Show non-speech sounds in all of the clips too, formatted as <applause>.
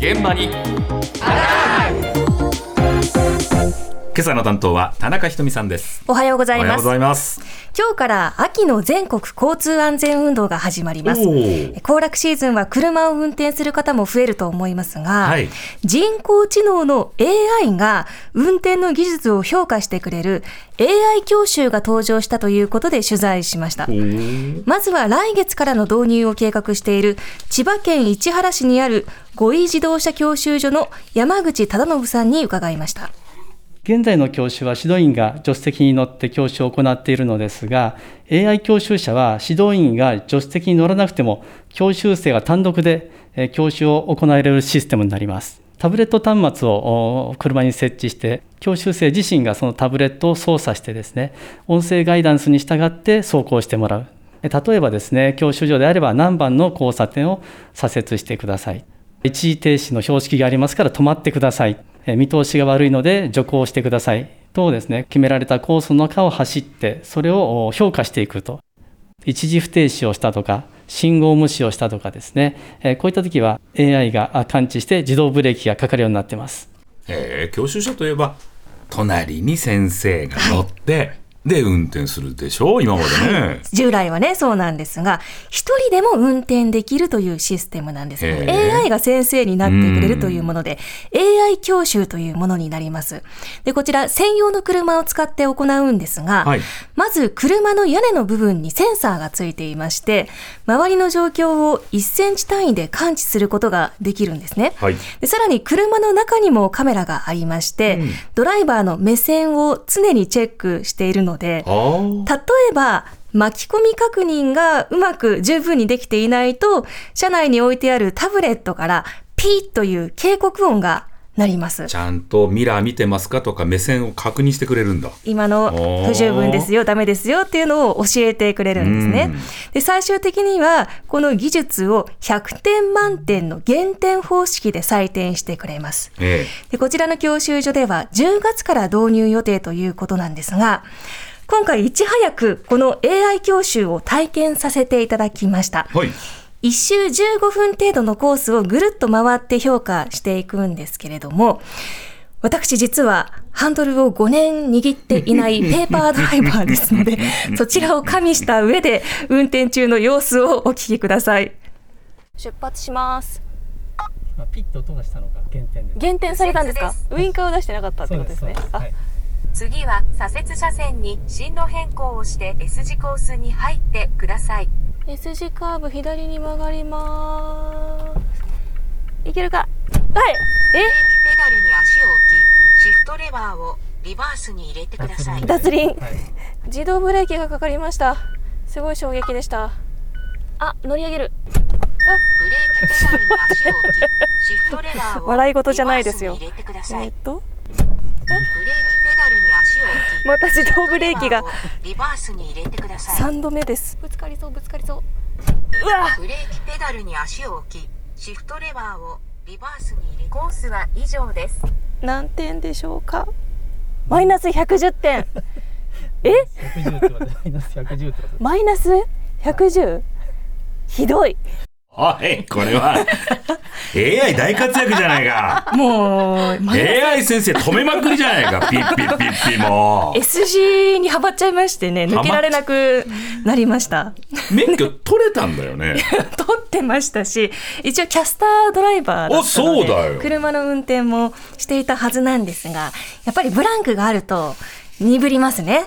現場に。今朝の担当は田中ひとみさんです。おはようございます。おはようございます。今日から秋の全国交通安全運動が始まります。行楽シーズンは車を運転する方も増えると思いますが、はい。人工知能の AI が運転の技術を評価してくれる AI 教習が登場したということで取材しました。まずは来月からの導入を計画している千葉県市原市にある五位自動車教習所の山口忠信さんに伺いました現在の教習は指導員が助手席に乗って教習を行っているのですが、AI 教習車は指導員が助手席に乗らなくても、教習生が単独で教習を行えるシステムになります。タブレット端末を車に設置して、教習生自身がそのタブレットを操作してですね、音声ガイダンスに従って走行してもらう。例えばですね、教習所であれば何番の交差点を左折してください。一時停止の標識がありますから止まってください。えー見通しが悪いので徐行してください。とですね、決められたコースの中を走って、それをお評価していくと。一時不停止をしたとか、信号無視をしたとかですね、えーこういった時は AI があ感知して自動ブレーキがかかるようになってます。えー教習所といえば隣に先生が乗って、で運転するでしょ？今までね、従来はね、そうなんですが、一人でも運転できるというシステムなんです。へー。AI が先生になってくれるというもので、AI 教習というものになります。で、こちら専用の車を使って行うんですが、はい。まず車の屋根の部分にセンサーがついていまして、周りの状況を1センチ単位で感知することができるんですね。はい。でさらに車の中にもカメラがありまして、うん。ドライバーの目線を常にチェックしているので、あー。例えば巻き込み確認がうまく十分にできていないと車内に置いてあるタブレットからピーという警告音が鳴ります。ちゃんとミラー見てますかとか目線を確認してくれるんだ。今の不十分ですよダメですよっていうのを教えてくれるんですね。で最終的にはこの技術を100点満点の減点方式で採点してくれます。えでこちらの教習所では10月から導入予定ということなんですが、今回いち早くこの AI 教習を体験させていただきました。え。はい1周15分程度のコースをぐるっと回って評価していくんですけれども、私実はハンドルを5年握っていない <laughs> ペーパードライバーですので、<laughs> そちらを加味した上で運転中の様子をお聞きください。出発します。ピッと音がしたのが減点です。減点されたんですか？ウインカーを出してなかったってことですね。あ次は左折車線に進路変更をして S 字コースに入ってください S 字カーブ左に曲がります。いけるか？はい。ブレーキペダルに足を置きシフトレバーをリバースに入れてくださいえ、脱輪。はい自動ブレーキがかかりました。すごい衝撃でした。あ、乗り上げる。ブレーキペダルに足を置きシフトレバーを笑い事じゃないですよリバースに入れてくださいえっと、ブレーキ <laughs> また自動ブレーキがリバースに入れてください3度目です。ぶつかりそう、ぶつかりそう。うわブレーキペダルに足を置きシフトレバーをリバースに入れコースは以上です何点でしょうか？マイナス110点。<laughs> え？110ってことでマイナス110ってことマイナス？110? ひどい。はいこれは <laughs> AI 大活躍じゃないかもう、AI 先生止めまくりじゃないかピッピッピッピも S 字にはまっちゃいましてね、抜けられなくなりました。免許取れたんだよね撮ってましたし一応キャスタードライバーだったのでおそうだよ車の運転もしていたはずなんですがやっぱりブランクがあると鈍りますね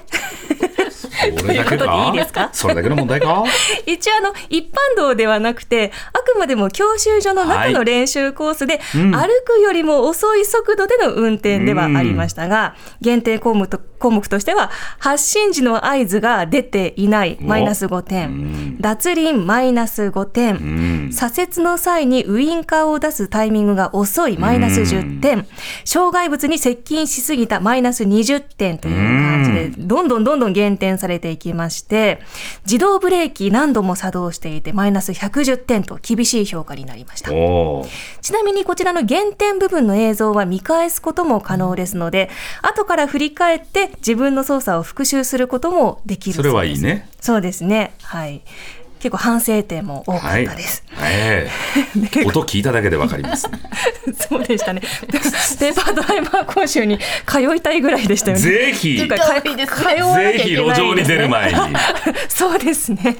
それだけといいいですか？それだけの問題か？<laughs> 一応あの一般道ではなくてあくまでも教習所の中の練習コースで、うん。歩くよりも遅い速度での運転ではありましたが、限定項目と項目としては発進時の合図が出ていないマイナス5う点ん。脱輪マイナス5点、うん。左折の際にウインカーを出すタイミングが遅いマイナス10点、障害物に接近しすぎたマイナス20点という感じで、どんどんどんどん減点されていきまして、自動ブレーキ何度も作動していてマイナス110点と厳しい評価になりました。ちなみにこちらの減点部分の映像は見返すことも可能ですので、後から振り返って自分の操作を復習することもできるそうです。それはいいねそうですね。はい。結構反省点も多かったです。<laughs> ええ音聞いただけでわかります、ね。<laughs> そうでしたね。ペーパードライバー講習に通いたいぐらいでしたよね。ぜひ、通わなきゃいひけない路上に出る前に。<laughs> そうですね。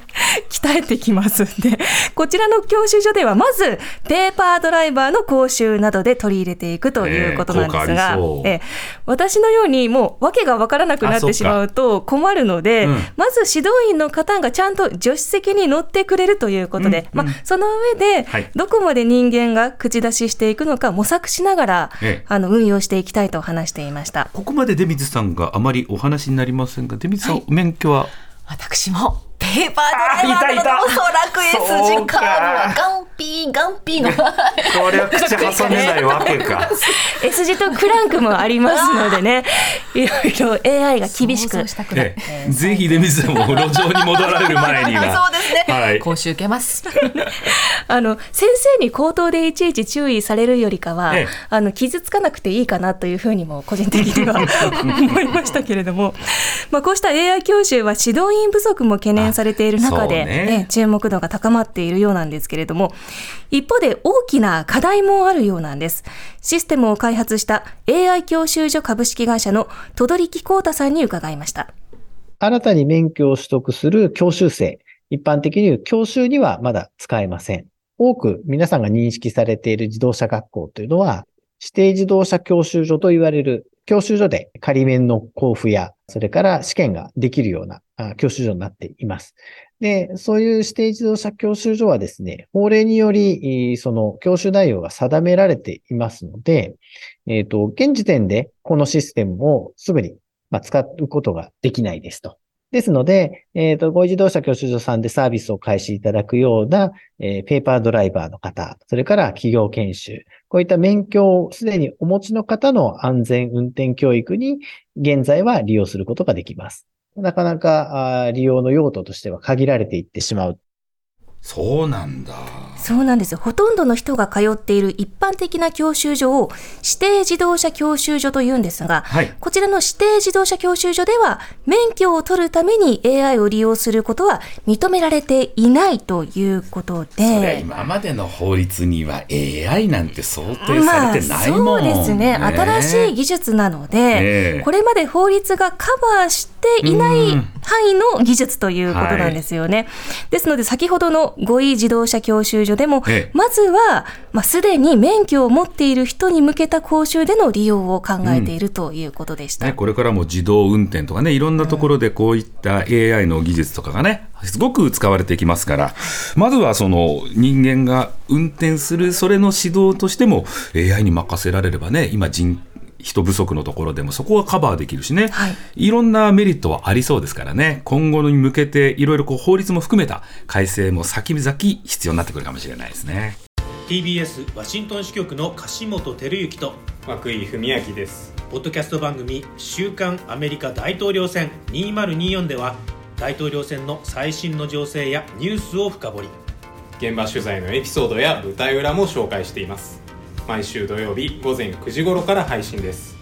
鍛えてきます。で、こちらの教習所では、まず、ペーパードライバーの講習などで取り入れていくということなんですが、ありそうええ私のようにもう訳がわからなくなってしまうと困るので、うんまず指導員の方がちゃんと助手席に乗ってくれるということで、うんうん。まあ、その上ではい、どこまで人間が口出ししていくのか模索しながら、ええ。あの、運用していきたいと話していました。ここまで出水さんがあまりお話になりませんが、出水さん、免許は？私もペーパードライバーなのでおそらく S 字カードはガンピーガンピーのこれは口挟めないわけか。<laughs> S 字とクランクもありますのでね、<laughs> いろいろ AI が厳しく。ええ。ぜひ出水さんも路上に戻られる前には。<laughs> そうですね、はい。講習受けます。<laughs> あの先生に口頭でいちいち注意されるよりかは、ええ。あの傷つかなくていいかなというふうにも個人的には <laughs> 思いましたけれども、まあ、こうした AI 教習は指導員不足も懸念されている中で、ね。え注目度が高まっているようなんですけれども。一方で大きな課題もあるようなんです。システムを開発した AI 教習所株式会社の戸取幸太さんに伺いました。新たに免許を取得する教習生、一般的に言う教習にはまだ使えません。多く皆さんが認識されている自動車学校というのは、指定自動車教習所と言われる教習所で仮免の交付や、それから試験ができるような教習所になっています。で、そういう指定自動車教習所はですね、法令により、その教習内容が定められていますので、えっ、と、現時点でこのシステムをすぐに、使うことができないですと。ですので、えっ、と、ご自動車教習所さんでサービスを開始いただくような、えーペーパードライバーの方、それから企業研修、こういった免許をすでにお持ちの方の安全運転教育に、現在は利用することができます。なかなかあ利用の用途としては限られていってしまうそうなんだ。そうなんですよ。ほとんどの人が通っている一般的な教習所を指定自動車教習所と言うんですが、はいこちらの指定自動車教習所では免許を取るために AI を利用することは認められていないということそれで。今までの法律には AI なんて想定されてないもん。まあ、そうですね新しい技術なので、ええこれまで法律がカバーしていないうん範囲の技術ということなんですよね。ですので先ほどの5位自動車教習所でも、ええまずは、まあ、すでに免許を持っている人に向けた講習での利用を考えているということでした。ね、これからも自動運転とかねいろんなところでこういった AI の技術とかがねすごく使われていきますからまずはその人間が運転するそれの指導としても AI に任せられればね今人人不足のところでもそこはカバーできるしね、はい。いろんなメリットはありそうですからね。今後に向けていろいろこう法律も含めた改正も先々必要になってくるかもしれないですね。TBS ワシントン支局の樫本照之と涌井文明です。ポッドキャスト番組「週刊アメリカ大統領選2024」では大統領選の最新の情勢やニュースを深掘り。現場取材のエピソードや舞台裏も紹介しています毎週土曜日午前9時頃から配信です。